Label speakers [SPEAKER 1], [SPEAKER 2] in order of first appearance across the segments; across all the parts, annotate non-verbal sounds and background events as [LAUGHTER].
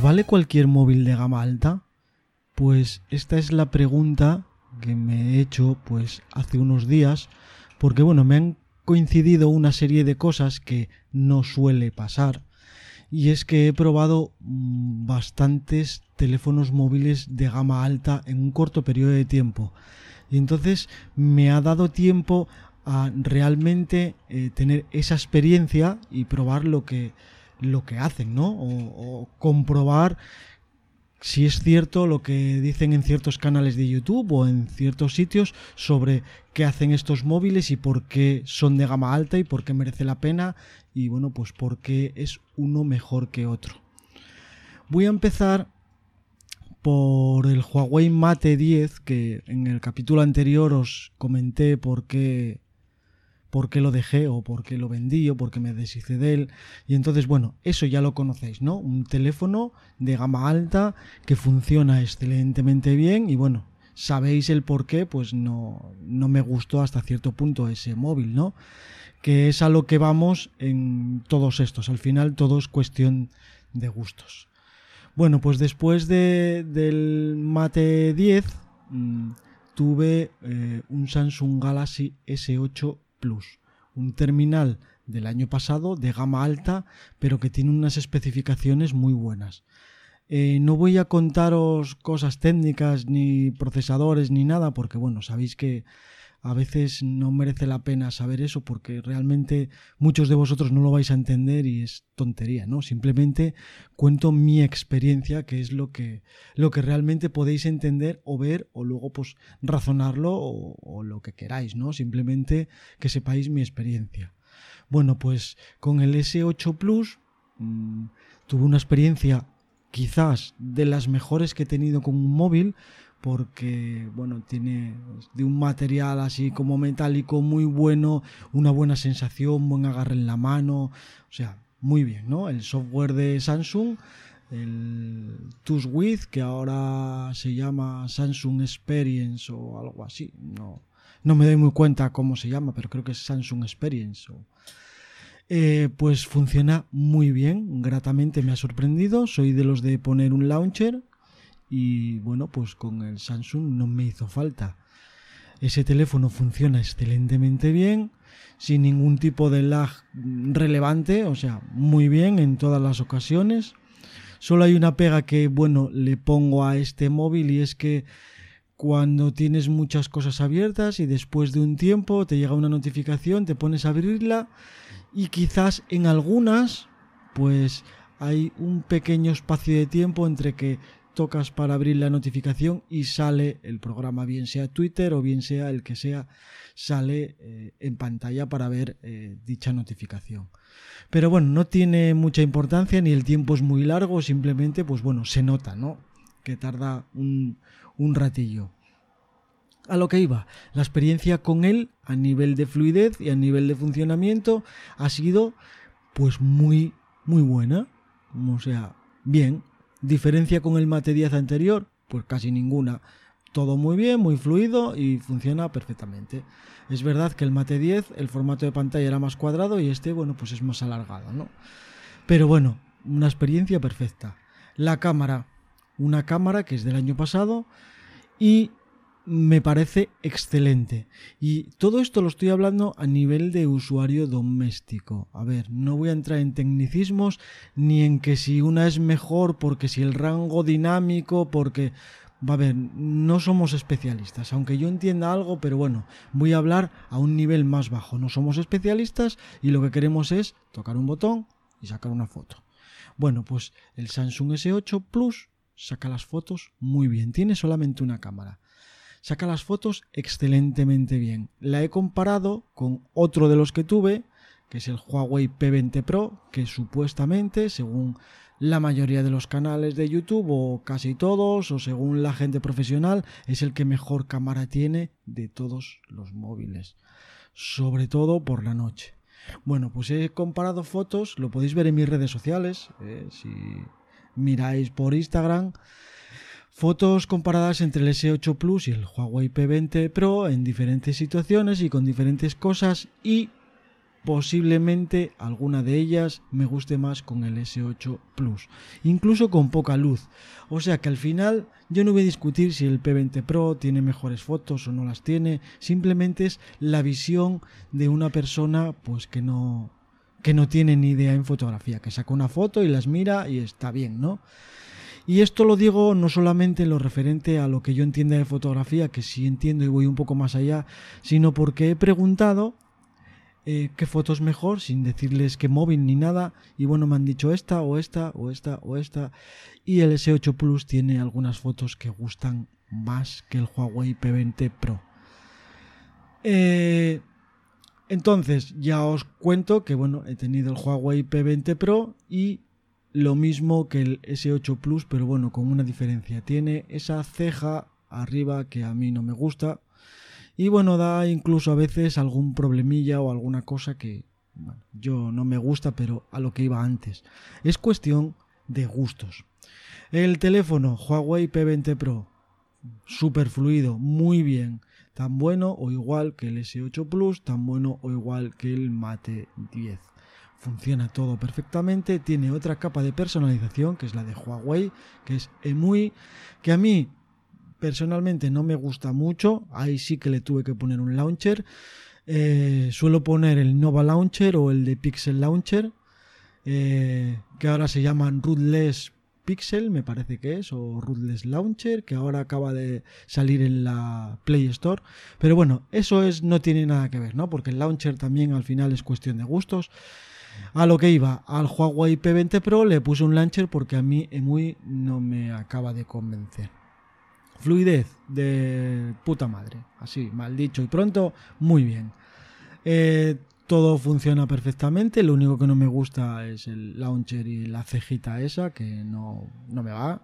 [SPEAKER 1] ¿Nos vale cualquier móvil de gama alta? Pues esta es la pregunta que me he hecho pues hace unos días porque bueno, me han coincidido una serie de cosas que no suele pasar y es que he probado mm, bastantes teléfonos móviles de gama alta en un corto periodo de tiempo y entonces me ha dado tiempo a realmente eh, tener esa experiencia y probar lo que lo que hacen, ¿no? O, comprobar si es cierto lo que dicen en ciertos canales de YouTube o en ciertos sitios sobre qué hacen estos móviles y por qué son de gama alta y por qué merece la pena y bueno, pues por qué es uno mejor que otro. Voy a empezar por el Huawei Mate 10 que en el capítulo anterior os comenté por qué por qué lo dejé o por qué lo vendí o por qué me deshice de él. Y entonces, bueno, eso ya lo conocéis, ¿no? Un teléfono de gama alta que funciona excelentemente bien y bueno, sabéis el por qué, pues no, no me gustó hasta cierto punto ese móvil, ¿no? Que es a lo que vamos en todos estos. Al final todo es cuestión de gustos. Bueno, pues después de, del Mate 10 mm, tuve eh, un Samsung Galaxy S8 Plus, un terminal del año pasado de gama alta, pero que tiene unas especificaciones muy buenas. Eh, no voy a contaros cosas técnicas ni procesadores ni nada, porque bueno, sabéis que a veces no merece la pena saber eso porque realmente muchos de vosotros no lo vais a entender y es tontería, ¿no? Simplemente cuento mi experiencia, que es lo que, lo que realmente podéis entender o ver o luego pues razonarlo o, lo que queráis, ¿no? Simplemente que sepáis mi experiencia. Bueno, pues con el S8 Plus mm, tuve una experiencia quizás de las mejores que he tenido con un móvil porque bueno tiene de un material así como metálico muy bueno una buena sensación buen agarre en la mano o sea muy bien no el software de Samsung el With que ahora se llama Samsung Experience o algo así. No no me doy muy cuenta cómo se llama pero creo que es Samsung Experience eh, pues funciona muy bien gratamente me ha sorprendido. Soy de los de poner un launcher y bueno, pues con el Samsung no me hizo falta. Ese teléfono funciona excelentemente bien, sin ningún tipo de lag relevante, o sea, muy bien en todas las ocasiones. Solo hay una pega que, bueno, le pongo a este móvil y es que cuando tienes muchas cosas abiertas y después de un tiempo te llega una notificación, te pones a abrirla y quizás en algunas, pues hay un pequeño espacio de tiempo entre que tocas para abrir la notificación y sale el programa, bien sea Twitter o bien sea el que sea, sale eh, en pantalla para ver eh, dicha notificación. Pero bueno, no tiene mucha importancia ni el tiempo es muy largo, simplemente pues bueno, se nota, ¿no? Que tarda un, un ratillo. A lo que iba, la experiencia con él a nivel de fluidez y a nivel de funcionamiento ha sido pues muy, muy buena. O sea, bien, ¿Diferencia con el Mate 10 anterior? Pues casi ninguna. Todo muy bien, muy fluido y funciona perfectamente. Es verdad que el Mate 10, el formato de pantalla era más cuadrado y este, bueno, pues es más alargado, ¿no? Pero bueno, una experiencia perfecta. La cámara, una cámara que es del año pasado y me parece excelente. Y todo esto lo estoy hablando a nivel de usuario doméstico. A ver, no voy a entrar en tecnicismos ni en que si una es mejor porque si el rango dinámico, porque... Va a ver, no somos especialistas, aunque yo entienda algo, pero bueno, voy a hablar a un nivel más bajo. No somos especialistas y lo que queremos es tocar un botón y sacar una foto. Bueno, pues el Samsung S8 Plus saca las fotos muy bien, tiene solamente una cámara saca las fotos excelentemente bien. La he comparado con otro de los que tuve, que es el Huawei P20 Pro, que supuestamente, según la mayoría de los canales de YouTube, o casi todos, o según la gente profesional, es el que mejor cámara tiene de todos los móviles, sobre todo por la noche. Bueno, pues he comparado fotos, lo podéis ver en mis redes sociales, eh, si miráis por Instagram, fotos comparadas entre el S8 Plus y el Huawei P20 Pro en diferentes situaciones y con diferentes cosas y posiblemente alguna de ellas me guste más con el S8 Plus, incluso con poca luz. O sea que al final yo no voy a discutir si el P20 Pro tiene mejores fotos o no las tiene, simplemente es la visión de una persona pues que no que no tiene ni idea en fotografía, que saca una foto y las mira y está bien, ¿no? Y esto lo digo no solamente en lo referente a lo que yo entienda de fotografía, que sí entiendo y voy un poco más allá, sino porque he preguntado eh, qué fotos mejor sin decirles qué móvil ni nada y bueno me han dicho esta o esta o esta o esta y el S8 Plus tiene algunas fotos que gustan más que el Huawei P20 Pro. Eh, entonces ya os cuento que bueno he tenido el Huawei P20 Pro y lo mismo que el S8 Plus pero bueno con una diferencia tiene esa ceja arriba que a mí no me gusta y bueno, da incluso a veces algún problemilla o alguna cosa que yo no me gusta, pero a lo que iba antes. Es cuestión de gustos. El teléfono Huawei P20 Pro, super fluido, muy bien. Tan bueno o igual que el S8 Plus, tan bueno o igual que el Mate 10 funciona todo perfectamente, tiene otra capa de personalización que es la de Huawei, que es muy que a mí personalmente no me gusta mucho, ahí sí que le tuve que poner un launcher. Eh, suelo poner el Nova Launcher o el de Pixel Launcher, eh, que ahora se llaman Rootless Pixel, me parece que es, o Rootless Launcher, que ahora acaba de salir en la Play Store. Pero bueno, eso es, no tiene nada que ver, ¿no? Porque el launcher también al final es cuestión de gustos. A lo que iba, al Huawei P20 Pro le puse un launcher porque a mí muy no me acaba de convencer. Fluidez de puta madre. Así, mal dicho y pronto, muy bien. Eh, todo funciona perfectamente. Lo único que no me gusta es el launcher y la cejita esa, que no, no me va.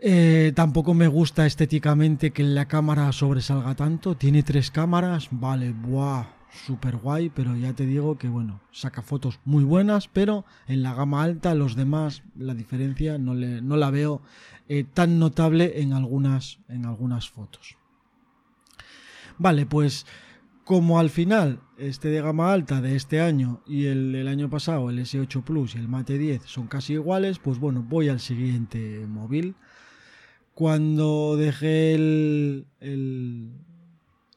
[SPEAKER 1] Eh, tampoco me gusta estéticamente que la cámara sobresalga tanto. Tiene tres cámaras, vale, buah, súper guay, pero ya te digo que bueno, saca fotos muy buenas, pero en la gama alta los demás la diferencia no, le, no la veo eh, tan notable en algunas, en algunas fotos. Vale, pues como al final este de gama alta de este año y el del año pasado, el S8 Plus y el Mate 10 son casi iguales, pues bueno, voy al siguiente móvil. Cuando dejé el, el,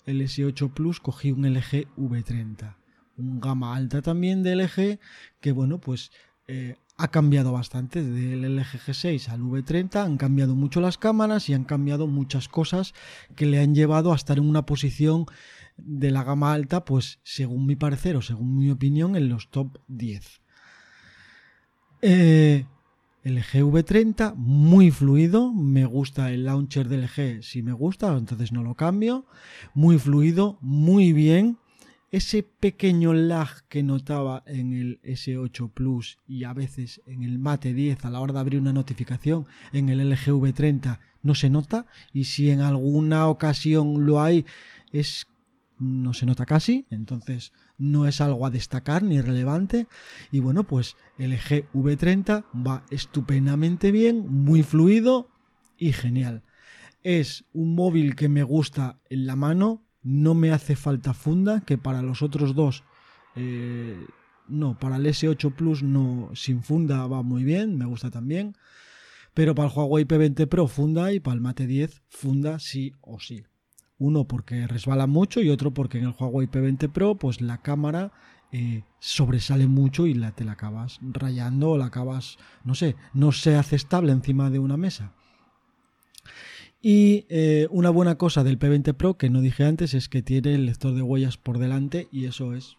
[SPEAKER 1] el S8 Plus cogí un LG V30, un gama alta también de LG que bueno, pues eh, ha cambiado bastante. Del LG G6 al V30 han cambiado mucho las cámaras y han cambiado muchas cosas que le han llevado a estar en una posición de la gama alta, pues según mi parecer o según mi opinión, en los top 10. Eh, el GV30 muy fluido, me gusta el launcher del G si me gusta, entonces no lo cambio. Muy fluido, muy bien. Ese pequeño lag que notaba en el S8 Plus y a veces en el Mate 10 a la hora de abrir una notificación en el LG V30 no se nota. Y si en alguna ocasión lo hay es no se nota casi, entonces no es algo a destacar ni relevante y bueno, pues el LG V30 va estupendamente bien, muy fluido y genial. Es un móvil que me gusta en la mano, no me hace falta funda, que para los otros dos, eh, no, para el S8 Plus no, sin funda va muy bien, me gusta también. Pero para el Huawei P20 Pro funda y para el Mate 10 funda sí o sí. Uno porque resbala mucho y otro porque en el Huawei P20 Pro pues la cámara eh, sobresale mucho y la, te la acabas rayando o la acabas, no sé, no se hace estable encima de una mesa. Y eh, una buena cosa del P20 Pro que no dije antes es que tiene el lector de huellas por delante y eso es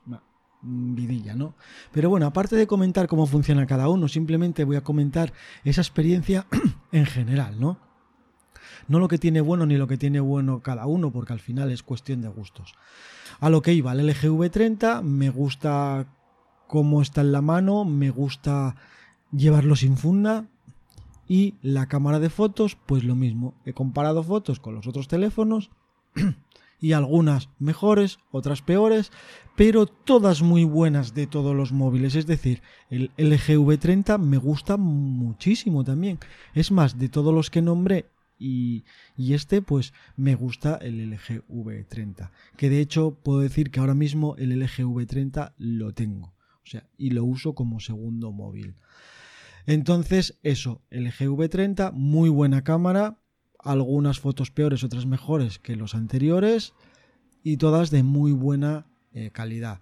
[SPEAKER 1] vidilla, ¿no? Pero bueno, aparte de comentar cómo funciona cada uno, simplemente voy a comentar esa experiencia [CLEARS THROAT] en general, ¿no? No lo que tiene bueno ni lo que tiene bueno cada uno, porque al final es cuestión de gustos. A lo que iba, el LG V30 me gusta cómo está en la mano, me gusta llevarlo sin funda, y la cámara de fotos, pues lo mismo. He comparado fotos con los otros teléfonos [CLEARS THROAT] y algunas mejores, otras peores, pero todas muy buenas de todos los móviles. Es decir, el LG V30 me gusta muchísimo también. Es más, de todos los que nombré y, este pues me gusta el LG V30 que de hecho puedo decir que ahora mismo el LG V30 lo tengo o sea y lo uso como segundo móvil entonces eso el LG V30 muy buena cámara algunas fotos peores, otras mejores que los anteriores y todas de muy buena eh, calidad.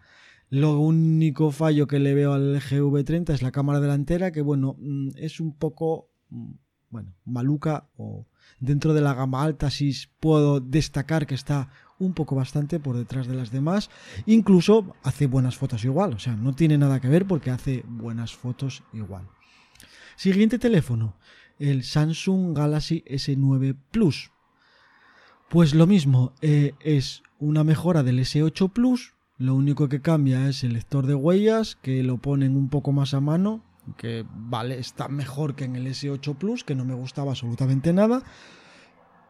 [SPEAKER 1] Lo único fallo que le veo al GV30 es la cámara delantera, que bueno, mm, es un poco, mm, bueno, maluca o dentro de la gama alta sí puedo destacar que está un poco bastante por detrás de las demás. Incluso hace buenas fotos igual, o sea, no tiene nada que ver porque hace buenas fotos igual. Siguiente teléfono, el Samsung Galaxy S9 Plus. Pues lo mismo, eh, es una mejora del S8 Plus. Lo único que cambia es el lector de huellas, que lo ponen un poco más a mano, que vale, está mejor que en el S8 Plus, que no me gustaba absolutamente nada.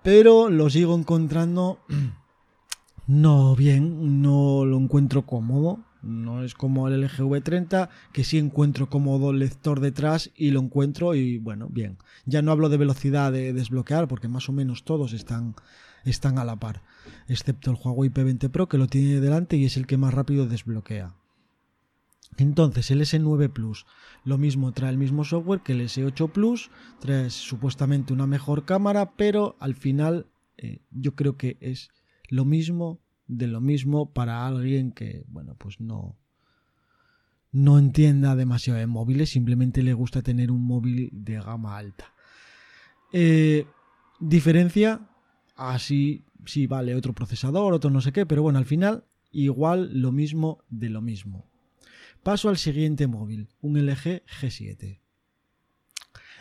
[SPEAKER 1] Pero lo sigo encontrando [CLEARS THROAT] no bien, no lo encuentro cómodo. No es como el LG V30, que sí encuentro cómodo el lector detrás y lo encuentro y bueno, bien. Ya no hablo de velocidad de desbloquear porque más o menos todos están, están a la par, excepto el Huawei P20 Pro que lo tiene delante y es el que más rápido desbloquea. Entonces el S9 Plus, lo mismo, trae el mismo software que el S8 Plus, trae supuestamente una mejor cámara, pero al final eh, yo creo que es lo mismo de lo mismo para alguien que, bueno, pues no, no entienda demasiado de móviles, simplemente le gusta tener un móvil de gama alta. Eh, diferencia, así, sí, vale, otro procesador, otro no sé qué, pero bueno, al final igual lo mismo de lo mismo. Paso al siguiente móvil, un LG G7.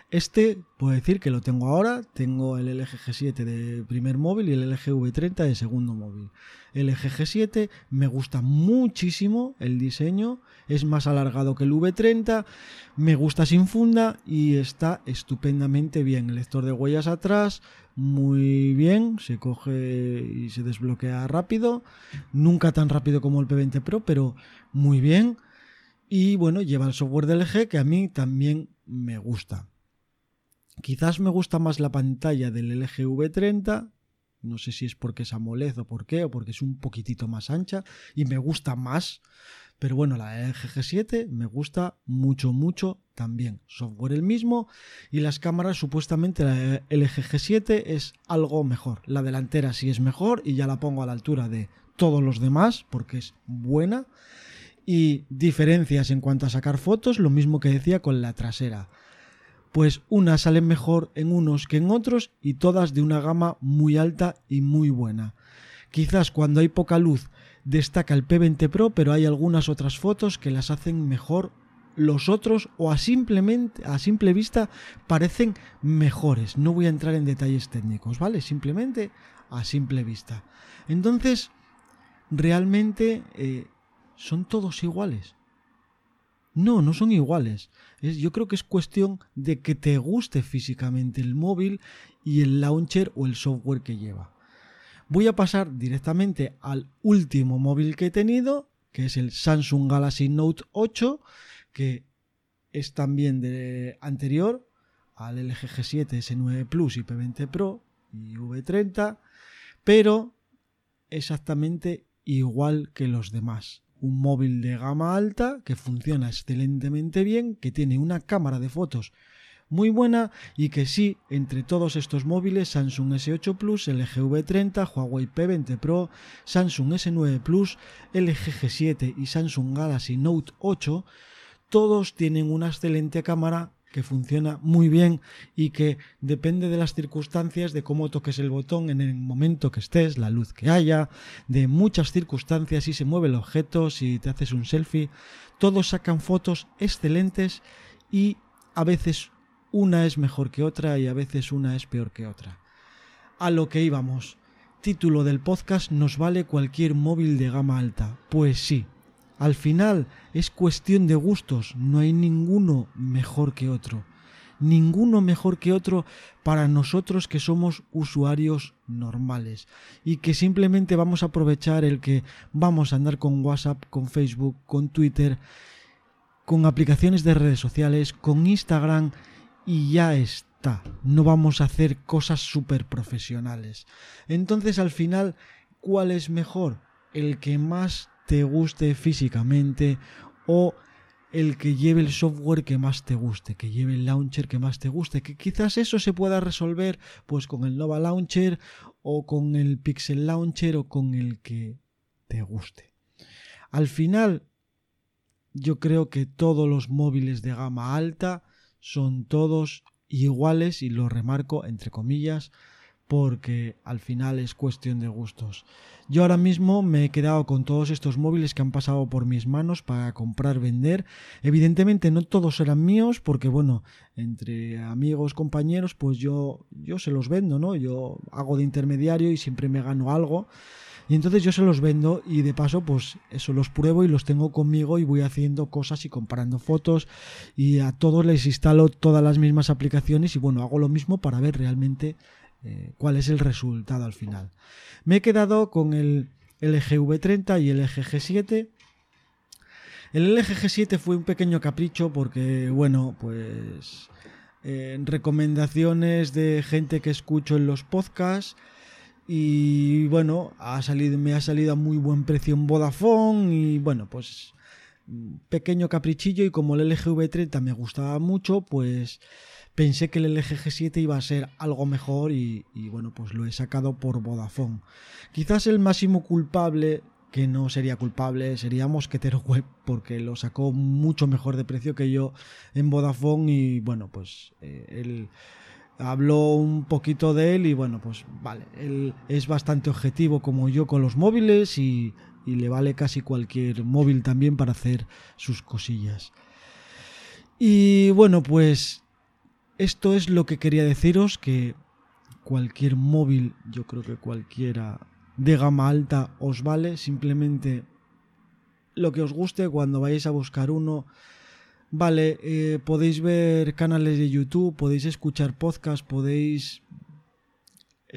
[SPEAKER 1] Este puedo decir que lo tengo ahora, tengo el LG G7 de primer móvil y el LG V30 de segundo móvil. El LG G7 me gusta muchísimo el diseño, es más alargado que el V30, me gusta sin funda y está estupendamente bien. El lector de huellas atrás, muy bien, se coge y se desbloquea rápido, nunca tan rápido como el P20 Pro, pero muy bien. Y bueno, lleva el software del LG que a mí también me gusta. Quizás me gusta más la pantalla del LG V30, no sé si es porque es AMOLED o por qué, o porque es un poquitito más ancha y me gusta más. Pero bueno, la LG G7 me gusta mucho, mucho también. Software el mismo y las cámaras supuestamente la LG G7 es algo mejor. La delantera sí es mejor y ya la pongo a la altura de todos los demás porque es buena. Y diferencias en cuanto a sacar fotos, lo mismo que decía con la trasera pues unas salen mejor en unos que en otros y todas de una gama muy alta y muy buena. Quizás cuando hay poca luz destaca el P20 Pro, pero hay algunas otras fotos que las hacen mejor los otros o a simplemente a simple vista parecen mejores. No voy a entrar en detalles técnicos, ¿vale? Simplemente a simple vista. Entonces, realmente eh, son todos iguales. No, no son iguales. yo creo que es cuestión de que te guste físicamente el móvil y el launcher o el software que lleva. Voy a pasar directamente al último móvil que he tenido, que es el Samsung Galaxy Note 8, que es también de anterior al LG G7, S9 Plus y P20 Pro y V30, pero exactamente igual que los demás un móvil de gama alta que funciona excelentemente bien, que tiene una cámara de fotos muy buena y que sí, entre todos estos móviles, Samsung S8 Plus, LG V30, Huawei P20 Pro, Samsung S9 Plus, LG G7 y Samsung Galaxy Note 8, todos tienen una excelente cámara que funciona muy bien y que depende de las circunstancias, de cómo toques el botón en el momento que estés, la luz que haya, de muchas circunstancias, si se mueve el objeto, si te haces un selfie, todos sacan fotos excelentes y a veces una es mejor que otra y a veces una es peor que otra. A lo que íbamos. Título del podcast nos vale cualquier móvil de gama alta. Pues sí, al final es cuestión de gustos, no hay ninguno mejor que otro. Ninguno mejor que otro para nosotros que somos usuarios normales y que simplemente vamos a aprovechar el que vamos a andar con WhatsApp, con Facebook, con Twitter, con aplicaciones de redes sociales, con Instagram y ya está. No vamos a hacer cosas súper profesionales. Entonces al final, ¿cuál es mejor? El que más te guste físicamente o el que lleve el software que más te guste, que lleve el launcher que más te guste, que quizás eso se pueda resolver pues con el Nova Launcher o con el Pixel Launcher o con el que te guste. Al final yo creo que todos los móviles de gama alta son todos iguales y lo remarco entre comillas porque al final es cuestión de gustos. Yo ahora mismo me he quedado con todos estos móviles que han pasado por mis manos para comprar, vender. Evidentemente no todos eran míos porque bueno, entre amigos, compañeros, pues yo yo se los vendo, ¿no? Yo hago de intermediario y siempre me gano algo. Y entonces yo se los vendo y de paso pues eso los pruebo y los tengo conmigo y voy haciendo cosas y comparando fotos y a todos les instalo todas las mismas aplicaciones y bueno, hago lo mismo para ver realmente eh, cuál es el resultado al final. Me he quedado con el LG V30 y el LG G7. El LG G7 fue un pequeño capricho porque, bueno, pues eh, recomendaciones de gente que escucho en los podcasts y bueno, ha salido, me ha salido a muy buen precio en Vodafone y bueno, pues pequeño caprichillo y como el LG V30 me gustaba mucho, pues pensé que el LG G7 iba a ser algo mejor y, bueno, pues lo he sacado por Vodafone. Quizás el máximo culpable, que no sería culpable, sería Mosquetero Web, porque lo sacó mucho mejor de precio que yo en Vodafone y bueno, pues eh, él habló un poquito de él y bueno, pues vale, él es bastante objetivo como yo con los móviles y, y le vale casi cualquier móvil también para hacer sus cosillas. Y bueno, pues esto es lo que quería deciros, que cualquier móvil, yo creo que cualquiera de gama alta os vale, simplemente lo que os guste cuando vayáis a buscar uno. Vale, eh, podéis ver canales de YouTube, podéis escuchar podcasts, podéis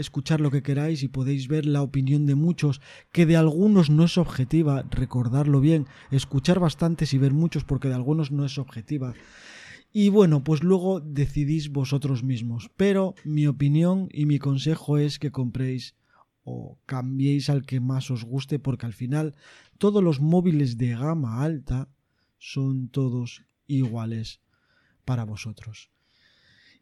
[SPEAKER 1] escuchar lo que queráis y podéis ver la opinión de muchos, que de algunos no es objetiva, recordarlo bien, escuchar bastantes y ver muchos porque de algunos no es objetiva. Y bueno, pues luego decidís vosotros mismos. Pero mi opinión y mi consejo es que compréis o cambiéis al que más os guste porque al final todos los móviles de gama alta son todos iguales para vosotros.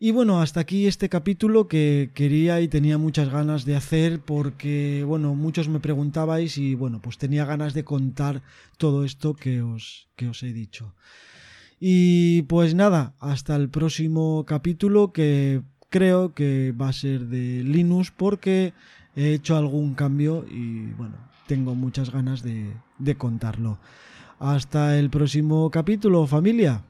[SPEAKER 1] Y bueno, hasta aquí este capítulo que quería y tenía muchas ganas de hacer porque, bueno, muchos me preguntabais y bueno, pues tenía ganas de contar todo esto que os, que os he dicho. Y pues nada, hasta el próximo capítulo que creo que va a ser de Linux porque he hecho algún cambio y bueno, tengo muchas ganas de, de contarlo. Hasta el próximo capítulo, familia.